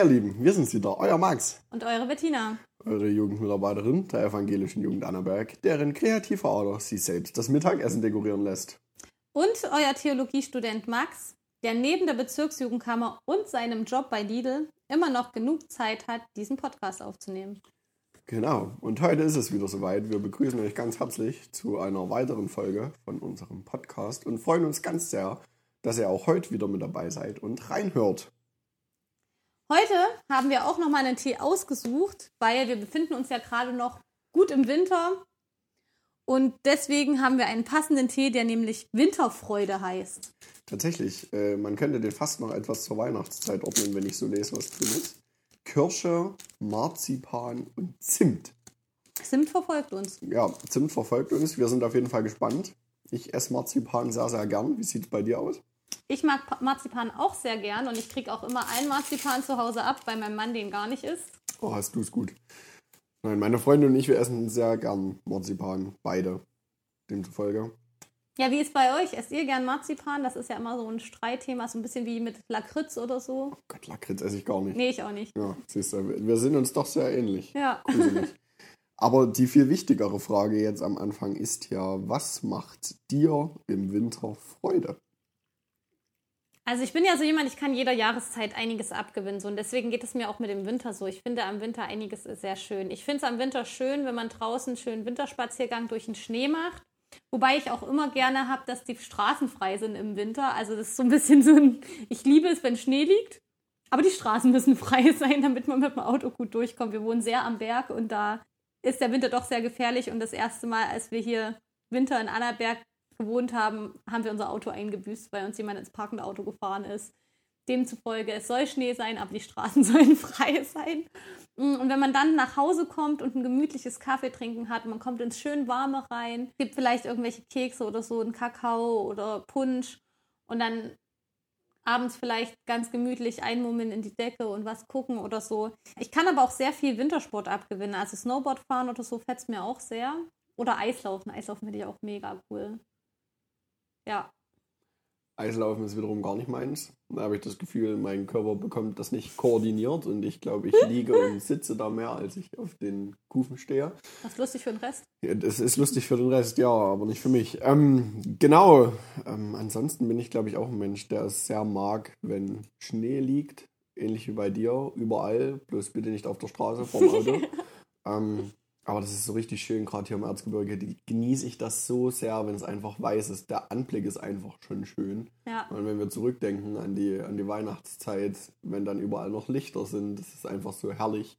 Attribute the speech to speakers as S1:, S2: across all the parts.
S1: Ihr Lieben, wir sind's wieder, euer Max,
S2: Und eure Bettina.
S1: eure Jugendmitarbeiterin der evangelischen Jugend Annaberg, deren kreativer Ader sie selbst das Mittagessen dekorieren lässt.
S2: Und euer Theologiestudent Max, der neben der Bezirksjugendkammer und seinem Job bei Lidl immer noch genug Zeit hat, diesen Podcast aufzunehmen.
S1: Genau, und heute ist es wieder soweit. Wir begrüßen euch ganz herzlich zu einer weiteren Folge von unserem Podcast und freuen uns ganz sehr, dass ihr auch heute wieder mit dabei seid und reinhört.
S2: Heute haben wir auch nochmal einen Tee ausgesucht, weil wir befinden uns ja gerade noch gut im Winter. Und deswegen haben wir einen passenden Tee, der nämlich Winterfreude heißt.
S1: Tatsächlich, äh, man könnte den fast noch etwas zur Weihnachtszeit ordnen, wenn ich so lese, was drin ist. Kirsche, Marzipan und Zimt.
S2: Zimt verfolgt uns.
S1: Ja, Zimt verfolgt uns. Wir sind auf jeden Fall gespannt. Ich esse Marzipan sehr, sehr gern. Wie sieht es bei dir aus?
S2: Ich mag Pa- Marzipan auch sehr gern und ich kriege auch immer einen Marzipan zu Hause ab, weil mein Mann den gar nicht isst.
S1: Oh, hast du es gut. Nein, meine Freundin und ich, wir essen sehr gern Marzipan. Beide. Demzufolge.
S2: Ja, wie ist bei euch? Esst ihr gern Marzipan? Das ist ja immer so ein Streitthema, so ein bisschen wie mit Lakritz oder so.
S1: Gott, Lakritz esse ich gar nicht.
S2: Nee, ich auch nicht.
S1: Ja, siehst du, wir sind uns doch sehr ähnlich.
S2: Ja.
S1: Gruselig. Aber die viel wichtigere Frage jetzt am Anfang ist ja, was macht dir im Winter Freude?
S2: Also ich bin ja so jemand, ich kann jeder Jahreszeit einiges abgewinnen. So. Und deswegen geht es mir auch mit dem Winter so. Ich finde am Winter einiges sehr schön. Ich finde es am Winter schön, wenn man draußen einen schönen Winterspaziergang durch den Schnee macht. Wobei ich auch immer gerne habe, dass die Straßen frei sind im Winter. Also das ist so ein bisschen so ein, ich liebe es, wenn Schnee liegt. Aber die Straßen müssen frei sein, damit man mit dem Auto gut durchkommt. Wir wohnen sehr am Berg und da ist der Winter doch sehr gefährlich. Und das erste Mal, als wir hier Winter in Annaberg gewohnt haben, haben wir unser Auto eingebüßt, weil uns jemand ins parkende Auto gefahren ist. Demzufolge, es soll Schnee sein, aber die Straßen sollen frei sein. Und wenn man dann nach Hause kommt und ein gemütliches Kaffee trinken hat, man kommt ins schön warme rein, gibt vielleicht irgendwelche Kekse oder so, einen Kakao oder Punsch und dann abends vielleicht ganz gemütlich einmummeln in die Decke und was gucken oder so. Ich kann aber auch sehr viel Wintersport abgewinnen. Also Snowboard fahren oder so fetzt mir auch sehr. Oder Eislaufen. Eislaufen finde ich auch mega cool. Ja.
S1: Eislaufen ist wiederum gar nicht meins. Da habe ich das Gefühl, mein Körper bekommt das nicht koordiniert und ich glaube, ich liege und sitze da mehr, als ich auf den Kufen stehe.
S2: Was lustig für den Rest.
S1: Ja, das ist lustig für den Rest, ja, aber nicht für mich. Ähm, genau. Ähm, ansonsten bin ich, glaube ich, auch ein Mensch, der es sehr mag, wenn Schnee liegt. Ähnlich wie bei dir, überall. Bloß bitte nicht auf der Straße vorm Auto. ähm, aber das ist so richtig schön, gerade hier im Erzgebirge. Die, genieße ich das so sehr, wenn es einfach weiß ist. Der Anblick ist einfach schon schön.
S2: Ja.
S1: Und wenn wir zurückdenken an die, an die Weihnachtszeit, wenn dann überall noch Lichter sind, das ist einfach so herrlich.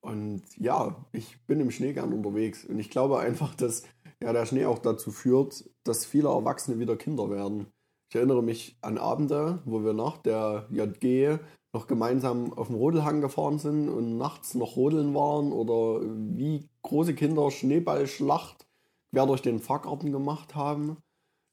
S1: Und ja, ich bin im Schnee gern unterwegs. Und ich glaube einfach, dass ja, der Schnee auch dazu führt, dass viele Erwachsene wieder Kinder werden. Ich erinnere mich an Abende, wo wir nach der JG noch gemeinsam auf dem Rodelhang gefahren sind und nachts noch rodeln waren oder wie große Kinder Schneeballschlacht quer durch den Fahrgarten gemacht haben.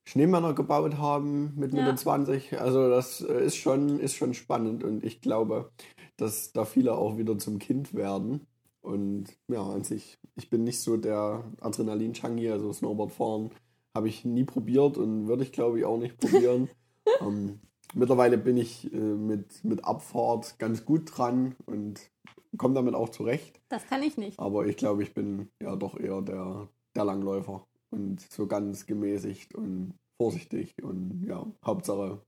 S1: Schneemänner gebaut haben mit Mitte
S2: Ja.
S1: 20. Also das äh, ist schon, ist schon spannend und ich glaube, dass da viele auch wieder zum Kind werden. Und ja, an sich, ich bin nicht so der Adrenalin-Junkie, also Snowboard fahren habe ich nie probiert und würde ich glaube ich auch nicht probieren. ähm, mittlerweile bin ich äh, mit, mit Abfahrt ganz gut dran und komme damit auch zurecht.
S2: Das kann ich nicht.
S1: Aber ich glaube, ich bin ja doch eher der, der Langläufer und so ganz gemäßigt und vorsichtig und ja, Hauptsache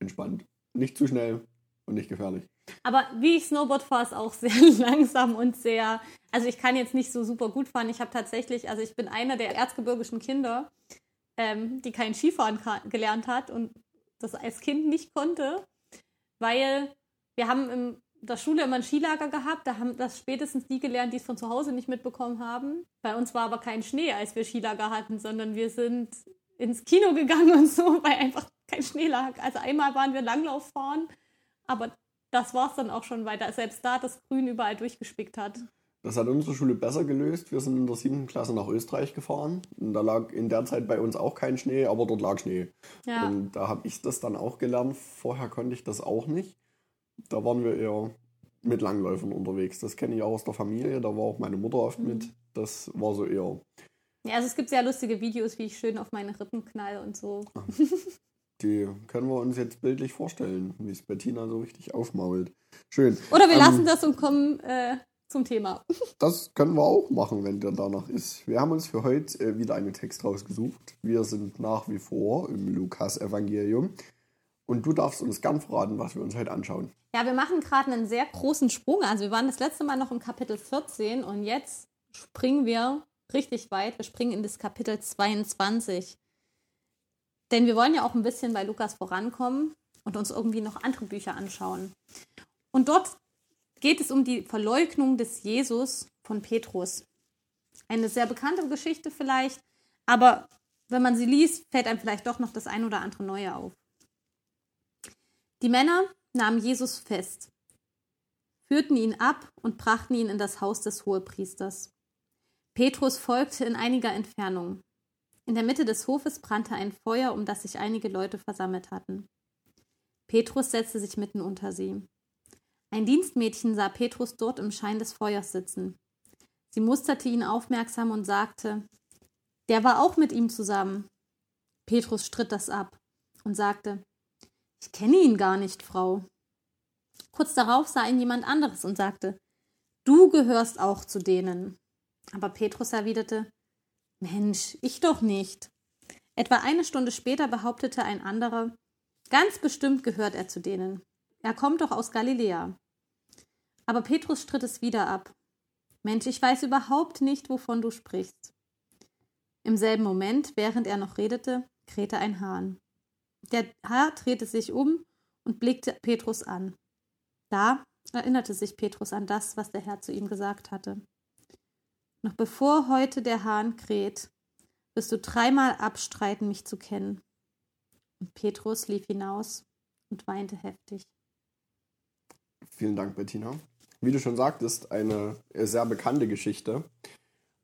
S1: entspannt. Nicht zu schnell und nicht gefährlich.
S2: Aber wie ich Snowboard fahre, ist auch sehr langsam und sehr. Also ich kann jetzt nicht so super gut fahren. Ich habe tatsächlich, also ich bin einer der erzgebirgischen Kinder, ähm, die kein Skifahren gelernt hat und das als Kind nicht konnte, weil wir haben in der Schule immer ein Skilager gehabt. Da haben das spätestens die gelernt, die es von zu Hause nicht mitbekommen haben. Bei uns war aber kein Schnee, als wir Skilager hatten, sondern wir sind ins Kino gegangen und so, weil einfach kein Schnee lag. Also einmal waren wir Langlauf fahren, aber das war es dann auch schon, weil da selbst da das Grün überall durchgespickt hat.
S1: Das hat unsere Schule besser gelöst. Wir sind in der siebten Klasse nach Österreich gefahren. Und da lag in der Zeit bei uns auch kein Schnee, aber dort lag Schnee.
S2: Ja.
S1: Und da habe ich das dann auch gelernt. Vorher konnte ich das auch nicht. Da waren wir eher mit Langläufern unterwegs. Das kenne ich auch aus der Familie. Da war auch meine Mutter oft mit. Das war so eher.
S2: Ja, also es gibt sehr lustige Videos, wie ich schön auf meine Rippen knall und so.
S1: die können wir uns jetzt bildlich vorstellen, wie es Bettina so richtig aufmault. Schön.
S2: Oder wir ähm, lassen das und kommen äh, zum Thema.
S1: Das können wir auch machen, wenn der danach ist. Wir haben uns für heute äh, wieder einen Text rausgesucht. Wir sind nach wie vor im Lukas-Evangelium. Und du darfst uns gern verraten, was wir uns heute anschauen.
S2: Ja, wir machen gerade einen sehr großen Sprung. Also wir waren das letzte Mal noch im Kapitel 14 und jetzt springen wir richtig weit. Wir springen in das Kapitel 22. Denn wir wollen ja auch ein bisschen bei Lukas vorankommen und uns irgendwie noch andere Bücher anschauen. Und dort geht es um die Verleugnung des Jesus von Petrus. Eine sehr bekannte Geschichte vielleicht, aber wenn man sie liest, fällt einem vielleicht doch noch das ein oder andere Neue auf. Die Männer nahmen Jesus fest, führten ihn ab und brachten ihn in das Haus des Hohepriesters. Petrus folgte in einiger Entfernung. In der Mitte des Hofes brannte ein Feuer, um das sich einige Leute versammelt hatten. Petrus setzte sich mitten unter sie. Ein Dienstmädchen sah Petrus dort im Schein des Feuers sitzen. Sie musterte ihn aufmerksam und sagte, der war auch mit ihm zusammen. Petrus stritt das ab und sagte, ich kenne ihn gar nicht, Frau. Kurz darauf sah ihn jemand anderes und sagte, du gehörst auch zu denen. Aber Petrus erwiderte, Mensch, ich doch nicht. Etwa eine Stunde später behauptete ein anderer, ganz bestimmt gehört er zu denen. Er kommt doch aus Galiläa. Aber Petrus stritt es wieder ab. Mensch, ich weiß überhaupt nicht, wovon du sprichst. Im selben Moment, während er noch redete, krähte ein Hahn. Der Herr drehte sich um und blickte Petrus an. Da erinnerte sich Petrus an das, was der Herr zu ihm gesagt hatte. Noch bevor heute der Hahn kräht, wirst du dreimal abstreiten, mich zu kennen. Und Petrus lief hinaus und weinte heftig.
S1: Vielen Dank, Bettina. Wie du schon sagtest, eine sehr bekannte Geschichte.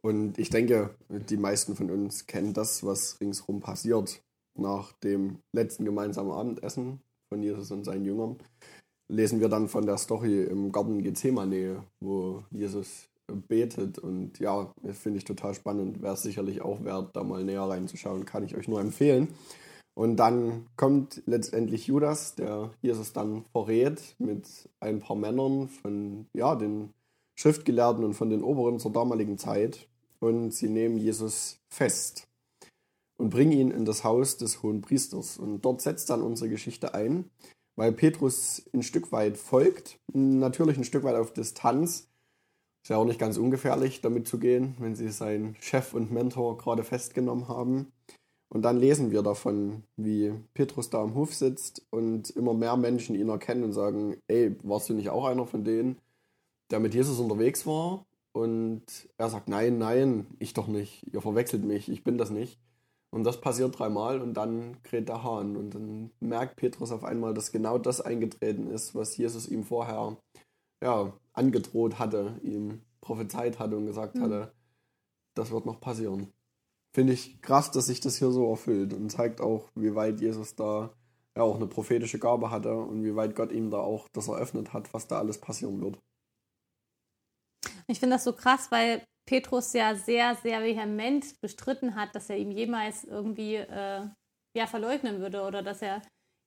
S1: Und ich denke, die meisten von uns kennen das, was ringsherum passiert. Nach dem letzten gemeinsamen Abendessen von Jesus und seinen Jüngern lesen wir dann von der Story im Garten Gethsemane, wo Jesus betet. Und ja, finde ich total spannend. Wäre sicherlich auch wert, da mal näher reinzuschauen. Kann ich euch nur empfehlen. Und dann kommt letztendlich Judas, der Jesus dann verrät mit ein paar Männern von ja, den Schriftgelehrten und von den Oberen zur damaligen Zeit. Und sie nehmen Jesus fest und bringen ihn in das Haus des hohen Priesters. Und dort setzt dann unsere Geschichte ein, weil Petrus ein Stück weit folgt, natürlich ein Stück weit auf Distanz. Ist ja auch nicht ganz ungefährlich, damit zu gehen, wenn sie seinen Chef und Mentor gerade festgenommen haben. Und dann lesen wir davon, wie Petrus da am Hof sitzt und immer mehr Menschen ihn erkennen und sagen, ey, warst du nicht auch einer von denen, der mit Jesus unterwegs war? Und er sagt, nein, nein, ich doch nicht. Ihr verwechselt mich, ich bin das nicht. Und das passiert dreimal und dann kräht der Hahn. Und dann merkt Petrus auf einmal, dass genau das eingetreten ist, was Jesus ihm vorher ja, angedroht hatte, ihm prophezeit hatte und gesagt mhm. hatte, das wird noch passieren finde ich krass, dass sich das hier so erfüllt und zeigt auch, wie weit Jesus da ja auch eine prophetische Gabe hatte und wie weit Gott ihm da auch das eröffnet hat, was da alles passieren wird.
S2: Ich finde das so krass, weil Petrus ja sehr, sehr vehement bestritten hat, dass er ihm jemals irgendwie äh, ja, verleugnen würde oder dass er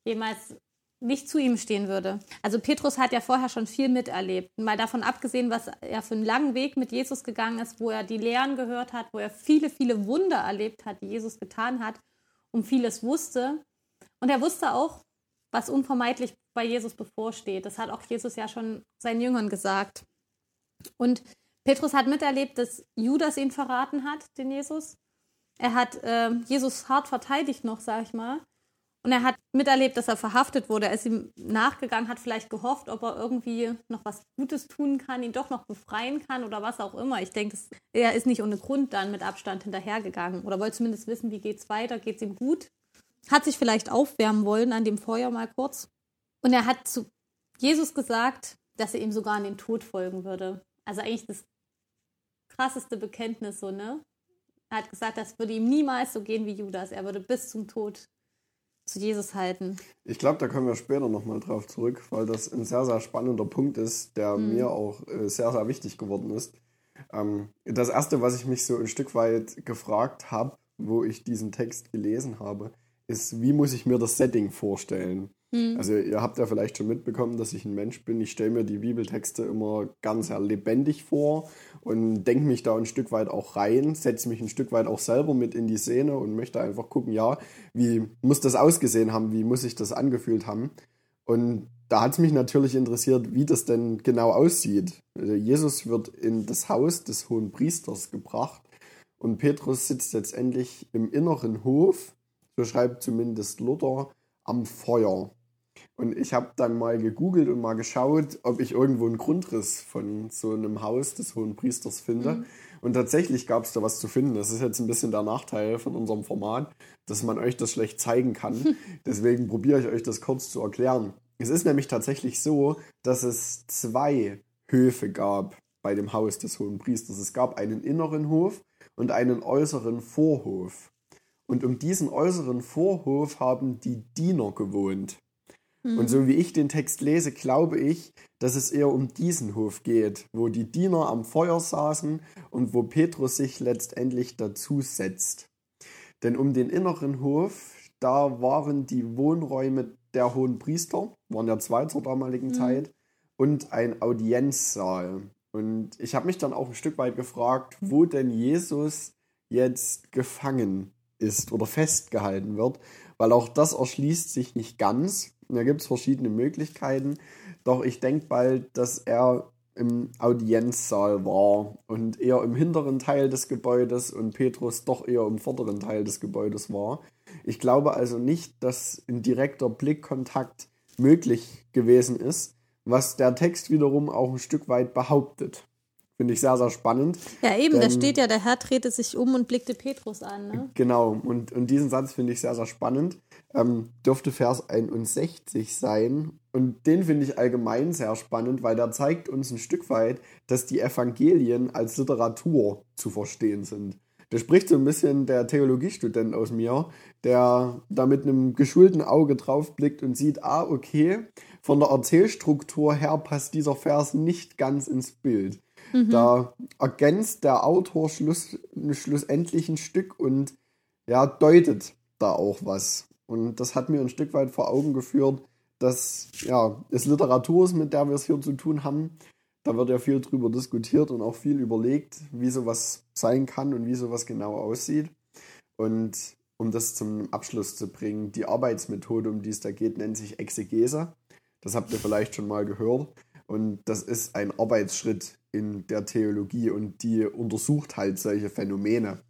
S2: jemals nicht zu ihm stehen würde. Also Petrus hat ja vorher schon viel miterlebt. Mal davon abgesehen, was er für einen langen Weg mit Jesus gegangen ist, wo er die Lehren gehört hat, wo er viele, viele Wunder erlebt hat, die Jesus getan hat, um vieles wusste. Und er wusste auch, was unvermeidlich bei Jesus bevorsteht. Das hat auch Jesus ja schon seinen Jüngern gesagt. Und Petrus hat miterlebt, dass Judas ihn verraten hat, den Jesus. Er hat äh, Jesus hart verteidigt noch, sag ich mal. Und er hat miterlebt, dass er verhaftet wurde. Er ist ihm nachgegangen, hat vielleicht gehofft, ob er irgendwie noch was Gutes tun kann, ihn doch noch befreien kann oder was auch immer. Ich denke, er ist nicht ohne Grund dann mit Abstand hinterhergegangen oder wollte zumindest wissen, wie geht's weiter, geht's ihm gut. Hat sich vielleicht aufwärmen wollen an dem Feuer mal kurz. Und er hat zu Jesus gesagt, dass er ihm sogar an den Tod folgen würde. Also eigentlich das krasseste Bekenntnis so, ne? Er hat gesagt, das würde ihm niemals so gehen wie Judas. Er würde bis zum Tod zu Jesus halten.
S1: Ich glaube, da kommen wir später nochmal drauf zurück, weil das ein sehr, sehr spannender Punkt ist, der mhm. mir auch äh, sehr, sehr wichtig geworden ist. Ähm, das Erste, was ich mich so ein Stück weit gefragt habe, wo ich diesen Text gelesen habe, ist, wie muss ich mir das Setting vorstellen?
S2: Hm.
S1: Also ihr habt ja vielleicht schon mitbekommen, dass ich ein Mensch bin. Ich stelle mir die Bibeltexte immer ganz lebendig vor und denke mich da ein Stück weit auch rein, setze mich ein Stück weit auch selber mit in die Szene und möchte einfach gucken, ja, wie muss das ausgesehen haben, wie muss sich das angefühlt haben. Und da hat es mich natürlich interessiert, wie das denn genau aussieht. Also Jesus wird in das Haus des hohen Priesters gebracht und Petrus sitzt letztendlich im inneren Hof, so schreibt zumindest Luther, am Feuer. Und ich habe dann mal gegoogelt und mal geschaut, ob ich irgendwo einen Grundriss von so einem Haus des Hohen Priesters finde. Mhm. Und tatsächlich gab es da was zu finden. Das ist jetzt ein bisschen der Nachteil von unserem Format, dass man euch das schlecht zeigen kann. Deswegen probiere ich euch das kurz zu erklären. Es ist nämlich tatsächlich so, dass es zwei Höfe gab bei dem Haus des Hohen Priesters. Es gab einen inneren Hof und einen äußeren Vorhof. Und um diesen äußeren Vorhof haben die Diener gewohnt. Mhm. Und so wie ich den Text lese, glaube ich, dass es eher um diesen Hof geht, wo die Diener am Feuer saßen und wo Petrus sich letztendlich dazu setzt. Denn um den inneren Hof, da waren die Wohnräume der hohen Priester, waren ja zwei zur damaligen mhm. Zeit, und ein Audienzsaal. Und ich habe mich dann auch ein Stück weit gefragt, wo denn Jesus jetzt gefangen ist oder festgehalten wird, weil auch das erschließt sich nicht ganz. Da gibt es verschiedene Möglichkeiten, doch ich denke bald, dass er im Audienzsaal war und eher im hinteren Teil des Gebäudes und Petrus doch eher im vorderen Teil des Gebäudes war. Ich glaube also nicht, dass ein direkter Blickkontakt möglich gewesen ist, was der Text wiederum auch ein Stück weit behauptet. Finde ich sehr, sehr spannend.
S2: Ja, eben, denn, da steht ja, der Herr drehte sich um und blickte Petrus an. Ne?
S1: Genau, und, und diesen Satz finde ich sehr, sehr spannend. Ähm, dürfte Vers 61 sein. Und den finde ich allgemein sehr spannend, weil der zeigt uns ein Stück weit, dass die Evangelien als Literatur zu verstehen sind. Da spricht so ein bisschen der Theologiestudent aus mir, der da mit einem geschulten Auge drauf blickt und sieht, ah, okay, von der Erzählstruktur her passt dieser Vers nicht ganz ins Bild. Mhm. Da ergänzt der Autor schluss, schlussendlich ein Stück und ja, deutet da auch was. Und das hat mir ein Stück weit vor Augen geführt, dass ja, es Literatur ist, mit der wir es hier zu tun haben. Da wird ja viel drüber diskutiert und auch viel überlegt, wie sowas sein kann und wie sowas genau aussieht. Und um das zum Abschluss zu bringen, die Arbeitsmethode, um die es da geht, nennt sich Exegese. Das habt ihr vielleicht schon mal gehört. Und das ist ein Arbeitsschritt in der Theologie und die untersucht halt solche Phänomene.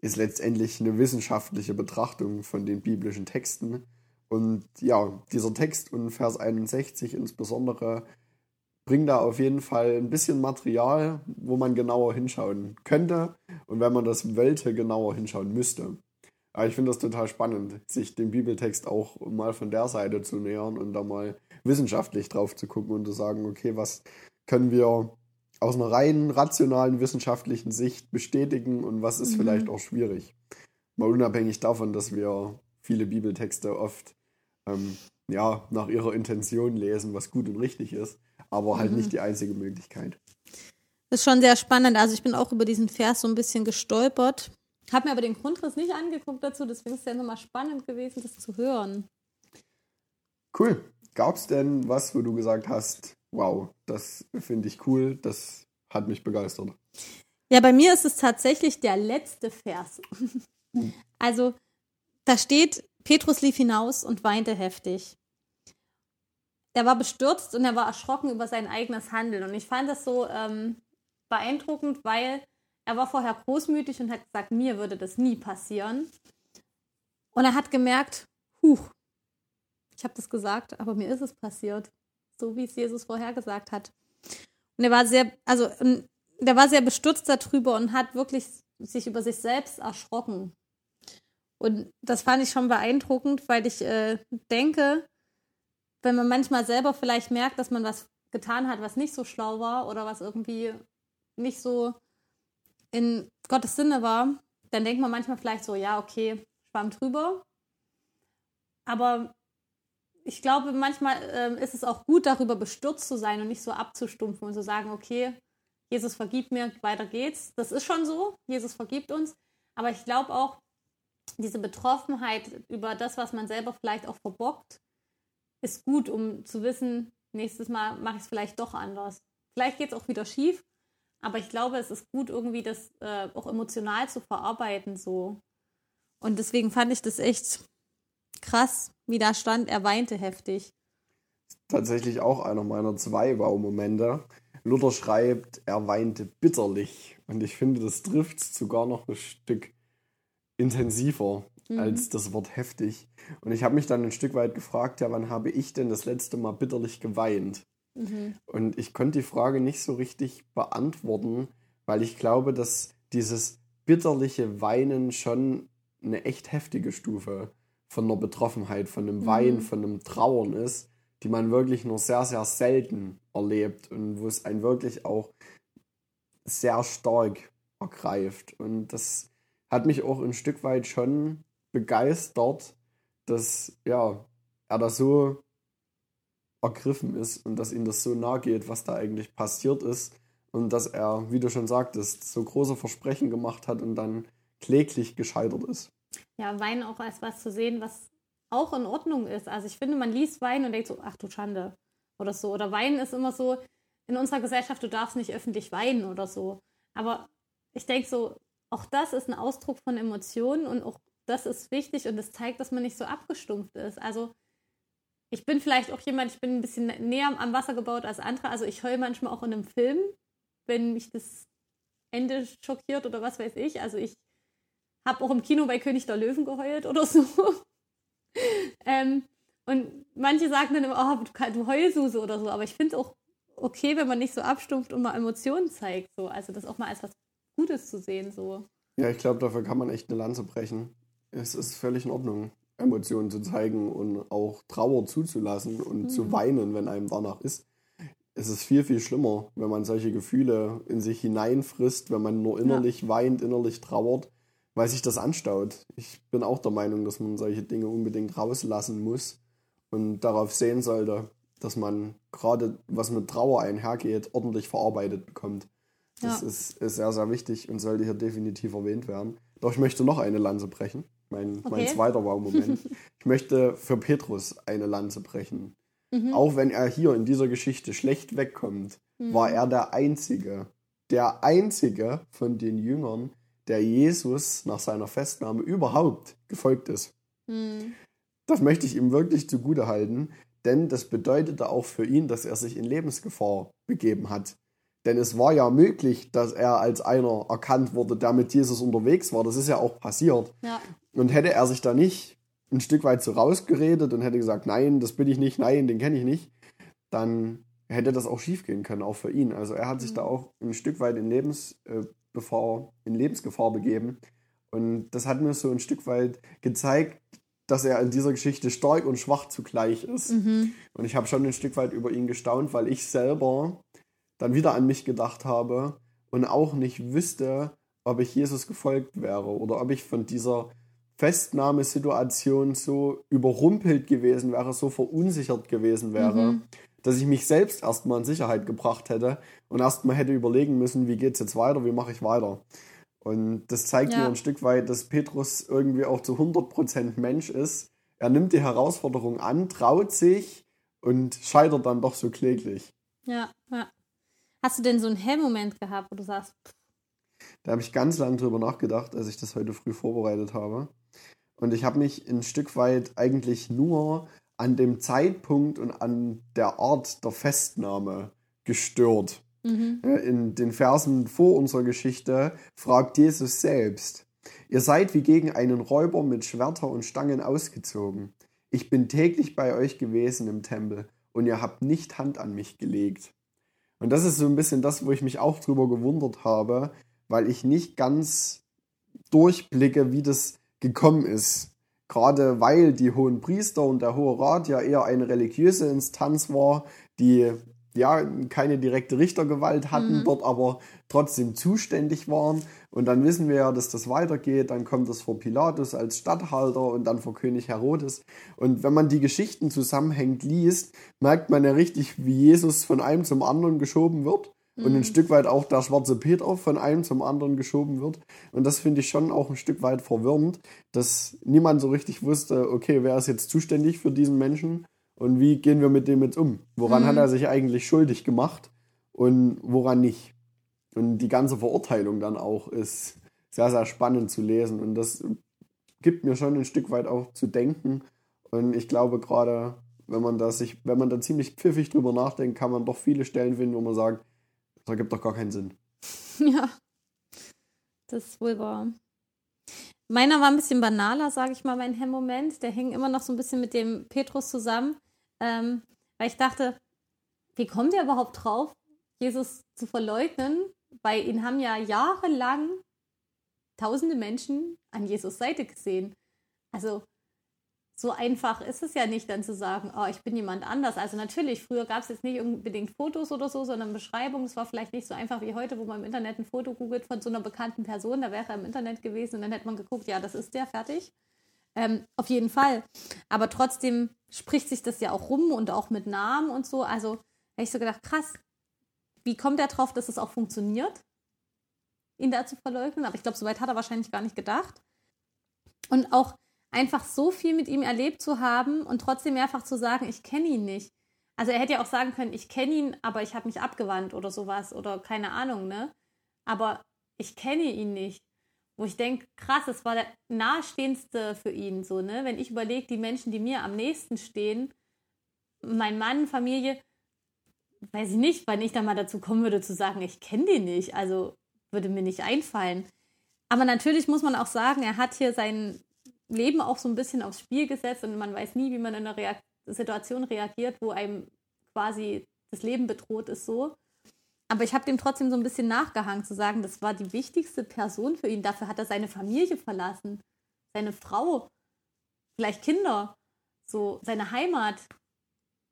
S1: Ist letztendlich eine wissenschaftliche Betrachtung von den biblischen Texten. Und ja, dieser Text und Vers 61 insbesondere bringt da auf jeden Fall ein bisschen Material, wo man genauer hinschauen könnte und wenn man das wollte, genauer hinschauen müsste. Aber ich finde das total spannend, sich dem Bibeltext auch mal von der Seite zu nähern und da mal wissenschaftlich drauf zu gucken und zu sagen, okay, was können wir aus einer rein rationalen wissenschaftlichen Sicht bestätigen und was ist mhm. vielleicht auch schwierig. Mal unabhängig davon, dass wir viele Bibeltexte oft ähm, ja, nach ihrer Intention lesen, was gut und richtig ist, aber halt mhm. nicht die einzige Möglichkeit.
S2: Das ist schon sehr spannend. Also ich bin auch über diesen Vers so ein bisschen gestolpert. Habe mir aber den Grundriss nicht angeguckt dazu, deswegen ist es ja nochmal spannend gewesen, das zu hören.
S1: Cool. Gab es denn was, wo du gesagt hast, wow, das finde ich cool, das hat mich begeistert?
S2: Ja, bei mir ist es tatsächlich der letzte Vers. Also, da steht, Petrus lief hinaus und weinte heftig. Er war bestürzt und er war erschrocken über sein eigenes Handeln. Und ich fand das so ähm, beeindruckend, weil er war vorher großmütig und hat gesagt, mir würde das nie passieren. Und er hat gemerkt, huch, ich habe das gesagt, aber mir ist es passiert. So wie es Jesus vorhergesagt hat. Und er war sehr, also, der war sehr bestürzt darüber und hat wirklich sich über sich selbst erschrocken. Und das fand ich schon beeindruckend, weil ich äh, denke, wenn man manchmal selber vielleicht merkt, dass man was getan hat, was nicht so schlau war oder was irgendwie nicht so in Gottes Sinne war, dann denkt man manchmal vielleicht so, ja, okay, schwamm drüber. Aber ich glaube, manchmal äh, ist es auch gut, darüber bestürzt zu sein und nicht so abzustumpfen und zu sagen, okay, Jesus vergibt mir, weiter geht's. Das ist schon so, Jesus vergibt uns. Aber ich glaube auch, diese Betroffenheit über das, was man selber vielleicht auch verbockt, ist gut, um zu wissen, nächstes Mal mache ich es vielleicht doch anders. Vielleicht geht es auch wieder schief, aber ich glaube, es ist gut, irgendwie das äh, auch emotional zu verarbeiten so. Und deswegen fand ich das echt krass, wie da stand, er weinte heftig.
S1: Tatsächlich auch einer meiner zwei Wow-Momente. Luther schreibt, er weinte bitterlich. Und ich finde, das trifft sogar noch ein Stück intensiver mhm. als das Wort heftig. Und ich habe mich dann ein Stück weit gefragt, ja, wann habe ich denn das letzte Mal bitterlich geweint? Mhm. Und ich konnte die Frage nicht so richtig beantworten, weil ich glaube, dass dieses bitterliche Weinen schon eine echt heftige Stufe von einer Betroffenheit, von einem Weinen, mhm. von einem Trauern ist, die man wirklich nur sehr, sehr selten erlebt und wo es einen wirklich auch sehr stark ergreift. Und das hat mich auch ein Stück weit schon begeistert, dass ja, er da so ergriffen ist und dass ihm das so nahe geht, was da eigentlich passiert ist und dass er, wie du schon sagtest, so große Versprechen gemacht hat und dann kläglich gescheitert ist.
S2: Ja, Wein auch als was zu sehen, was auch in Ordnung ist. Also ich finde, man liest Wein und denkt so, ach du Schande oder so. Oder Wein ist immer so, in unserer Gesellschaft, du darfst nicht öffentlich weinen oder so. Aber ich denke so, auch das ist ein Ausdruck von Emotionen und auch das ist wichtig und das zeigt, dass man nicht so abgestumpft ist. Also ich bin vielleicht auch jemand, ich bin ein bisschen näher am Wasser gebaut als andere. Also ich heule manchmal auch in einem Film, wenn mich das Ende schockiert oder was weiß ich. Also ich habe auch im Kino bei König der Löwen geheult oder so. ähm, und manche sagen dann immer, oh, du, du Heulsuse oder so. Aber ich finde es auch okay, wenn man nicht so abstumpft und mal Emotionen zeigt. So. Also das auch mal als was Gutes zu sehen. So.
S1: Ja, ich glaube, dafür kann man echt eine Lanze brechen. Es ist völlig in Ordnung, Emotionen zu zeigen und auch Trauer zuzulassen und mhm. zu weinen, wenn einem danach ist. Es ist viel, viel schlimmer, wenn man solche Gefühle in sich hineinfrisst, wenn man nur innerlich ja. weint, innerlich trauert, weil sich das anstaut. Ich bin auch der Meinung, dass man solche Dinge unbedingt rauslassen muss und darauf sehen sollte, dass man gerade, was mit Trauer einhergeht, ordentlich verarbeitet bekommt. Das ja. ist, ist, sehr, sehr wichtig und sollte hier definitiv erwähnt werden. Doch ich möchte noch eine Lanze brechen. Mein, okay. mein zweiter Wow-Moment. ich möchte für Petrus eine Lanze brechen. Mhm. Auch wenn er hier in dieser Geschichte schlecht wegkommt, mhm. war er der Einzige, der Einzige von den Jüngern, der Jesus nach seiner Festnahme überhaupt gefolgt ist. Mhm. Das möchte ich ihm wirklich zugute halten, denn das bedeutete auch für ihn, dass er sich in Lebensgefahr begeben hat. Denn es war ja möglich, dass er als einer erkannt wurde, der mit Jesus unterwegs war. Das ist ja auch passiert. Ja. Und hätte er sich da nicht ein Stück weit so rausgeredet und hätte gesagt, nein, das bin ich nicht, nein, den kenne ich nicht, dann hätte das auch schiefgehen können, auch für ihn. Also er hat sich mhm. da auch ein Stück weit in, Lebensgefahr, äh, in Lebensgefahr begeben. Und das hat mir so ein Stück weit gezeigt, dass er in dieser Geschichte stark und schwach zugleich ist. Mhm. Und ich habe schon ein Stück weit über ihn gestaunt, weil ich selber dann wieder an mich gedacht habe und auch nicht wüsste, ob ich Jesus gefolgt wäre oder ob ich von dieser Festnahmesituation so überrumpelt gewesen wäre, so verunsichert gewesen wäre, mhm. Dass ich mich selbst erstmal in Sicherheit gebracht hätte und erstmal hätte überlegen müssen, wie geht es jetzt weiter, wie mache ich weiter. Und das zeigt ja. mir ein Stück weit, dass Petrus irgendwie auch zu 100% Mensch ist. Er nimmt die Herausforderung an, traut sich und scheitert dann doch so kläglich.
S2: Ja, ja. Hast du denn so einen Hellmoment gehabt, wo du sagst, pff.
S1: Da habe ich ganz lange drüber nachgedacht, als ich das heute früh vorbereitet habe. Und ich habe mich ein Stück weit eigentlich nur an dem Zeitpunkt und an der Art der Festnahme gestört. Mhm. In den Versen vor unserer Geschichte fragt Jesus selbst, ihr seid wie gegen einen Räuber mit Schwerter und Stangen ausgezogen. Ich bin täglich bei euch gewesen im Tempel und ihr habt nicht Hand an mich gelegt. Und das ist so ein bisschen das, wo ich mich auch drüber gewundert habe, weil ich nicht ganz durchblicke, wie das gekommen ist. Gerade weil die hohen Priester und der Hohe Rat ja eher eine religiöse Instanz war, die ja keine direkte Richtergewalt hatten, mhm. dort aber trotzdem zuständig waren. Und dann wissen wir ja, dass das weitergeht. Dann kommt es vor Pilatus als Statthalter und dann vor König Herodes. Und wenn man die Geschichten zusammenhängend liest, merkt man ja richtig, wie Jesus von einem zum anderen geschoben wird und ein mhm. Stück weit auch der schwarze Peter von einem zum anderen geschoben wird. Und das finde ich schon auch ein Stück weit verwirrend, dass niemand so richtig wusste, okay, wer ist jetzt zuständig für diesen Menschen und wie gehen wir mit dem jetzt um? Woran mhm. hat er sich eigentlich schuldig gemacht und woran nicht? Und die ganze Verurteilung dann auch ist sehr, sehr spannend zu lesen. Und das gibt mir schon ein Stück weit auch zu denken. Und ich glaube gerade, wenn man da sich, wenn man da ziemlich pfiffig drüber nachdenkt, kann man doch viele Stellen finden, wo man sagt, das ergibt doch gar keinen Sinn.
S2: Ja, das ist wohl wahr. Meiner war ein bisschen banaler, sage ich mal, mein Hemmmoment. Der hing immer noch so ein bisschen mit dem Petrus zusammen, ähm, weil ich dachte, wie kommt er überhaupt drauf, Jesus zu verleugnen? Weil ihn haben ja jahrelang tausende Menschen an Jesus Seite gesehen. Also so einfach ist es ja nicht, dann zu sagen, oh, ich bin jemand anders. Also natürlich, früher gab es jetzt nicht unbedingt Fotos oder so, sondern Beschreibungen. Es war vielleicht nicht so einfach wie heute, wo man im Internet ein Foto googelt von so einer bekannten Person. Da wäre er im Internet gewesen und dann hätte man geguckt, ja, das ist der, fertig. Ähm, auf jeden Fall. Aber trotzdem spricht sich das ja auch rum und auch mit Namen und so. Also habe ich so gedacht, krass, wie kommt er drauf, dass es auch funktioniert, ihn da zu verleugnen? Aber ich glaube, soweit hat er wahrscheinlich gar nicht gedacht. Und auch einfach so viel mit ihm erlebt zu haben und trotzdem mehrfach zu sagen, ich kenne ihn nicht. Also er hätte ja auch sagen können, ich kenne ihn, aber ich habe mich abgewandt oder sowas oder keine Ahnung, ne? Aber ich kenne ihn nicht. Wo ich denke, krass, es war der nahestehendste für ihn, so, ne? Wenn ich überlege, die Menschen, die mir am nächsten stehen, mein Mann, Familie, weiß ich nicht, wann ich da mal dazu kommen würde zu sagen, ich kenne den nicht. Also würde mir nicht einfallen. Aber natürlich muss man auch sagen, er hat hier sein Leben auch so ein bisschen aufs Spiel gesetzt und man weiß nie, wie man in einer Reak Situation reagiert, wo einem quasi das Leben bedroht ist so. Aber ich habe dem trotzdem so ein bisschen nachgehangen, zu sagen, das war die wichtigste Person für ihn. Dafür hat er seine Familie verlassen, seine Frau, vielleicht Kinder, so seine Heimat.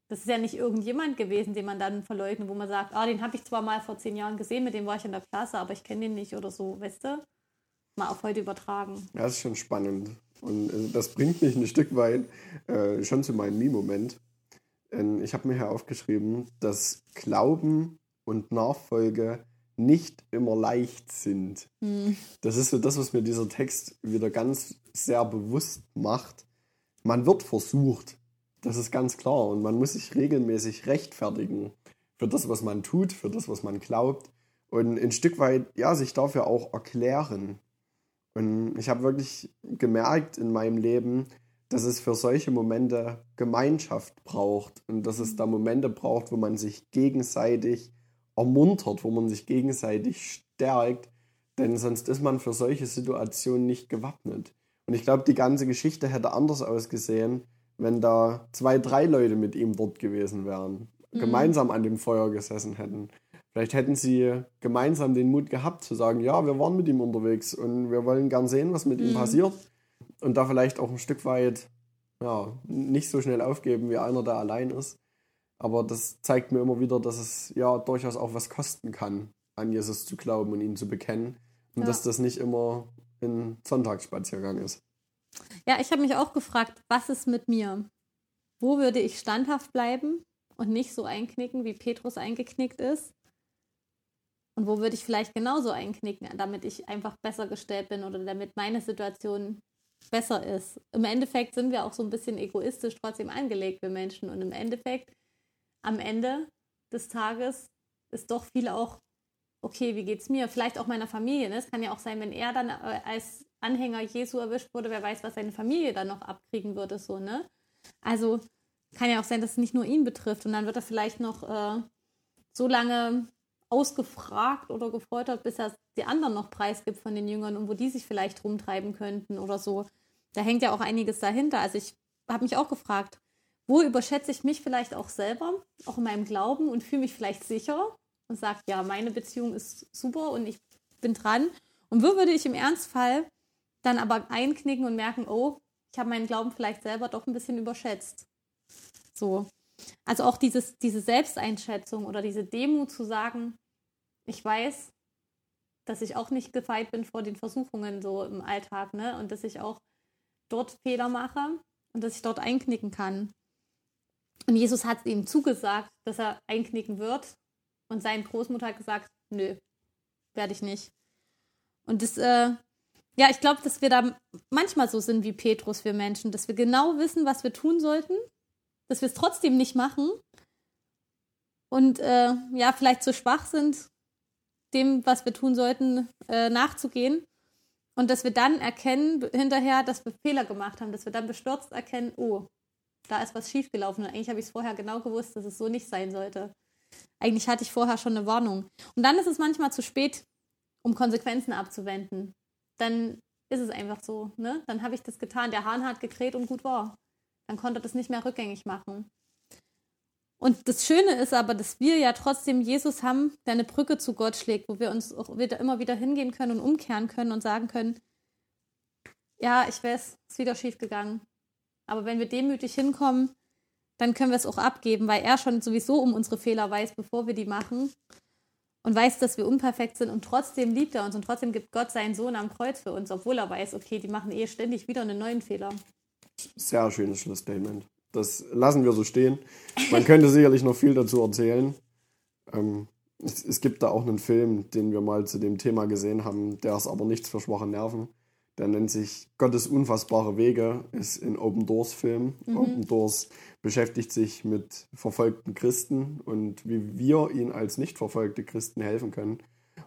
S2: Das ist ja nicht irgendjemand gewesen, den man dann verleugnet, wo man sagt, ah, den habe ich zwar mal vor zehn Jahren gesehen, mit dem war ich in der Klasse, aber ich kenne den nicht oder so, weißt du? Mal auf heute übertragen.
S1: Ja, das ist schon spannend. Und äh, das bringt mich ein Stück weit äh, schon zu meinem Mi-Moment. Ich habe mir hier aufgeschrieben, dass Glauben und Nachfolge nicht immer leicht sind. Hm. Das ist so das, was mir dieser Text wieder ganz sehr bewusst macht. Man wird versucht, das ist ganz klar. Und man muss sich regelmäßig rechtfertigen für das, was man tut, für das, was man glaubt. Und ein Stück weit, ja, sich dafür auch erklären. Und ich habe wirklich gemerkt in meinem Leben, dass es für solche Momente Gemeinschaft braucht und dass es da Momente braucht, wo man sich gegenseitig ermuntert, wo man sich gegenseitig stärkt, denn sonst ist man für solche Situationen nicht gewappnet. Und ich glaube, die ganze Geschichte hätte anders ausgesehen, wenn da zwei, drei Leute mit ihm dort gewesen wären, mhm. gemeinsam an dem Feuer gesessen hätten. Vielleicht hätten sie gemeinsam den Mut gehabt zu sagen, ja, wir waren mit ihm unterwegs und wir wollen gern sehen, was mit mhm. ihm passiert. Und da vielleicht auch ein Stück weit ja, nicht so schnell aufgeben wie einer, der allein ist. Aber das zeigt mir immer wieder, dass es ja durchaus auch was kosten kann, an Jesus zu glauben und ihn zu bekennen. Und ja. dass das nicht immer ein Sonntagsspaziergang ist.
S2: Ja, ich habe mich auch gefragt, was ist mit mir? Wo würde ich standhaft bleiben und nicht so einknicken, wie Petrus eingeknickt ist? Und wo würde ich vielleicht genauso einknicken, damit ich einfach besser gestellt bin oder damit meine Situation besser ist. Im Endeffekt sind wir auch so ein bisschen egoistisch trotzdem angelegt, wir Menschen. Und im Endeffekt, am Ende des Tages ist doch viel auch, okay, wie geht's mir? Vielleicht auch meiner Familie. Ne? Es kann ja auch sein, wenn er dann äh, als Anhänger Jesu erwischt wurde, wer weiß, was seine Familie dann noch abkriegen würde, so, ne? Also kann ja auch sein, dass es nicht nur ihn betrifft. Und dann wird er vielleicht noch äh, so lange ausgefragt oder gefreut bis er die anderen noch preisgibt von den Jüngern und wo die sich vielleicht rumtreiben könnten oder so. Da hängt ja auch einiges dahinter. Also ich habe mich auch gefragt, wo überschätze ich mich vielleicht auch selber, auch in meinem Glauben und fühle mich vielleicht sicher und sage, ja, meine Beziehung ist super und ich bin dran. Und wo würde ich im Ernstfall dann aber einknicken und merken, oh, ich habe meinen Glauben vielleicht selber doch ein bisschen überschätzt. So. Also auch dieses, diese Selbsteinschätzung oder diese Demut zu sagen, ich weiß, dass ich auch nicht gefeit bin vor den Versuchungen so im Alltag, ne? Und dass ich auch dort Fehler mache und dass ich dort einknicken kann. Und Jesus hat ihm zugesagt, dass er einknicken wird Und seine Großmutter hat gesagt, nö, werde ich nicht. Und das, äh, ja, ich glaube, dass wir da manchmal so sind wie Petrus, wir Menschen, dass wir genau wissen, was wir tun sollten, dass wir es trotzdem nicht machen und äh, ja, vielleicht zu schwach sind, dem, was wir tun sollten, äh, nachzugehen. Und dass wir dann erkennen hinterher, dass wir Fehler gemacht haben, dass wir dann bestürzt erkennen, oh, da ist was schiefgelaufen. Und eigentlich habe ich es vorher genau gewusst, dass es so nicht sein sollte. Eigentlich hatte ich vorher schon eine Warnung. Und dann ist es manchmal zu spät, um Konsequenzen abzuwenden. Dann ist es einfach so. Ne? Dann habe ich das getan. Der Hahn hat gekräht und gut war. Dann konnte das nicht mehr rückgängig machen. Und das Schöne ist aber, dass wir ja trotzdem Jesus haben, der eine Brücke zu Gott schlägt, wo wir uns auch wieder, immer wieder hingehen können und umkehren können und sagen können, ja, ich weiß, es ist wieder schief gegangen. Aber wenn wir demütig hinkommen, dann können wir es auch abgeben, weil er schon sowieso um unsere Fehler weiß, bevor wir die machen. Und weiß, dass wir unperfekt sind und trotzdem liebt er uns und trotzdem gibt Gott seinen Sohn am Kreuz für uns, obwohl er weiß, okay, die machen eh ständig wieder einen neuen Fehler.
S1: Sehr schönes Schlussstatement. Das lassen wir so stehen. Man könnte sicherlich noch viel dazu erzählen. Ähm, es, es, gibt da auch einen Film, den wir mal zu dem Thema gesehen haben, der ist aber nichts für schwache Nerven. Der nennt sich Gottes unfassbare Wege, ist ein Open Doors Film. Mhm. Open Doors beschäftigt sich mit verfolgten Christen und wie wir ihnen als nicht verfolgte Christen helfen können.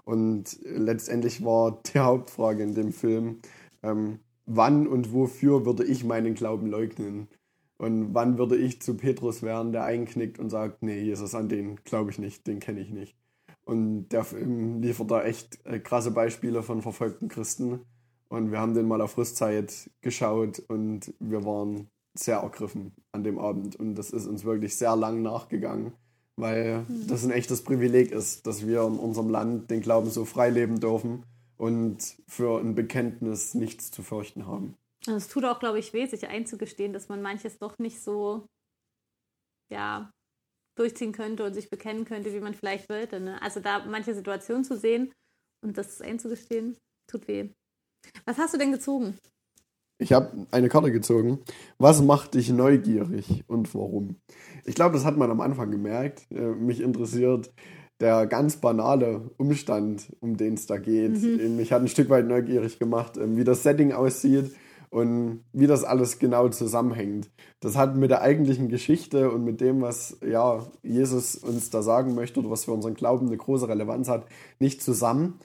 S1: Und letztendlich war die Hauptfrage in dem Film, ähm, wann und wofür würde ich meinen Glauben leugnen? Und wann würde ich zu Petrus werden, der einknickt und sagt, nee, Jesus, an den glaube ich nicht, den kenne ich nicht. Und der Film liefert da echt äh, krasse Beispiele von verfolgten Christen. Und wir haben den mal auf Rüstzeit geschaut und wir waren sehr ergriffen an dem Abend. Und das ist uns wirklich sehr lang nachgegangen, weil mhm. das ein echtes Privileg ist, dass wir in unserem Land den Glauben so frei leben dürfen und für ein Bekenntnis nichts zu fürchten haben.
S2: Also es tut auch, glaube ich, weh, sich einzugestehen, dass man manches doch nicht so, ja, durchziehen könnte und sich bekennen könnte, wie man vielleicht wollte. Ne? Also da manche Situationen zu sehen und das einzugestehen, tut weh. Was hast du denn gezogen?
S1: Ich habe eine Karte gezogen. Was macht dich neugierig und warum? Ich glaube, das hat man am Anfang gemerkt. Äh, mich interessiert der ganz banale Umstand, um den es da geht. Mhm. Mich hat ein Stück weit neugierig gemacht, ähm, wie das Setting aussieht und wie das alles genau zusammenhängt. Das hat mit der eigentlichen Geschichte und mit dem, was ja, Jesus uns da sagen möchte oder was für unseren Glauben eine große Relevanz hat, nicht zusammen.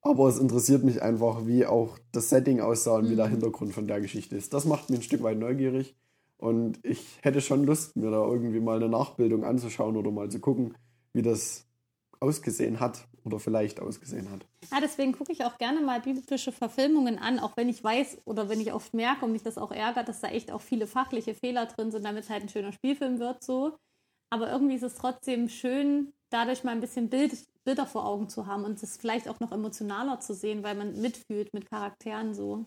S1: Aber es interessiert mich einfach, wie auch das Setting aussah und mhm. wie der mhm. Hintergrund von der Geschichte ist. Das macht mich ein Stück weit neugierig. Und ich hätte schon Lust, mir da irgendwie mal eine Nachbildung anzuschauen oder mal zu gucken, wie das ausgesehen hat oder vielleicht ausgesehen hat.
S2: Ja, deswegen gucke ich auch gerne mal biblische Verfilmungen an, auch wenn ich weiß oder wenn ich oft merke und mich das auch ärgert, dass da echt auch viele fachliche Fehler drin sind, damit es halt ein schöner Spielfilm wird so. Aber irgendwie ist es trotzdem schön, dadurch mal ein bisschen Bild, Bilder vor Augen zu haben und es vielleicht auch noch emotionaler zu sehen, weil man mitfühlt mit Charakteren so.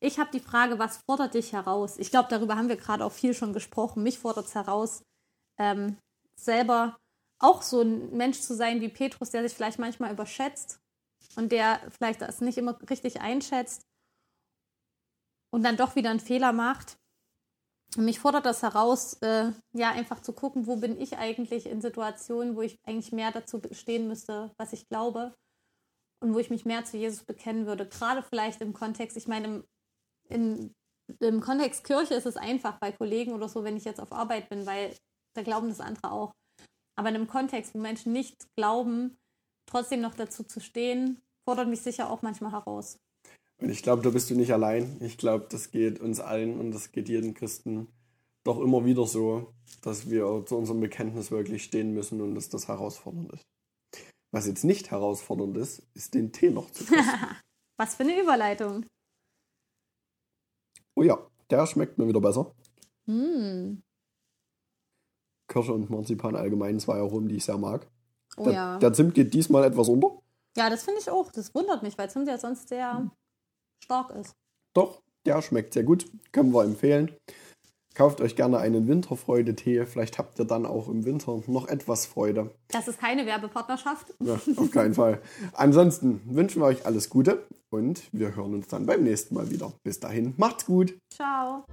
S2: Ich habe die Frage, was fordert dich heraus? Ich glaube, darüber haben wir gerade auch viel schon gesprochen. Mich fordert es heraus, ähm, selber auch so ein Mensch zu sein wie Petrus, der sich vielleicht manchmal überschätzt und der vielleicht das nicht immer richtig einschätzt und dann doch wieder einen Fehler macht. Und mich fordert das heraus, äh, ja, einfach zu gucken, wo bin ich eigentlich in Situationen, wo ich eigentlich mehr dazu stehen müsste, was ich glaube und wo ich mich mehr zu Jesus bekennen würde. Gerade vielleicht im Kontext, ich meine, im, in, im Kontext Kirche ist es einfach bei Kollegen oder so, wenn ich jetzt auf Arbeit bin, weil da glauben das andere auch. Aber in einem Kontext, wo Menschen nicht glauben, trotzdem noch dazu zu stehen, fordert mich sicher auch manchmal heraus.
S1: Und ich glaube, da bist du nicht allein. Ich glaube, das geht uns allen und das geht jedem Christen doch immer wieder so, dass wir zu unserem Bekenntnis wirklich stehen müssen und dass das herausfordernd ist. Was jetzt nicht herausfordernd ist, ist den Tee noch zu kosten.
S2: Was für eine Überleitung.
S1: Oh ja, der schmeckt mir wieder besser. Mm. Kirsche und Marzipan allgemein zwei Aromen, die ich sehr mag. Oh, der, ja. der Zimt geht diesmal etwas unter.
S2: Ja, das finde ich auch. Das wundert mich, weil Zimt ja sonst sehr hm. stark ist.
S1: Doch, der schmeckt sehr gut. Können wir empfehlen. Kauft euch gerne einen Winterfreude-Tee. Vielleicht habt ihr dann auch im Winter noch etwas Freude.
S2: Das ist keine Werbepartnerschaft.
S1: Ja, auf keinen Fall. Ansonsten wünschen wir euch alles Gute und wir hören uns dann beim nächsten Mal wieder. Bis dahin, macht's gut.
S2: Ciao.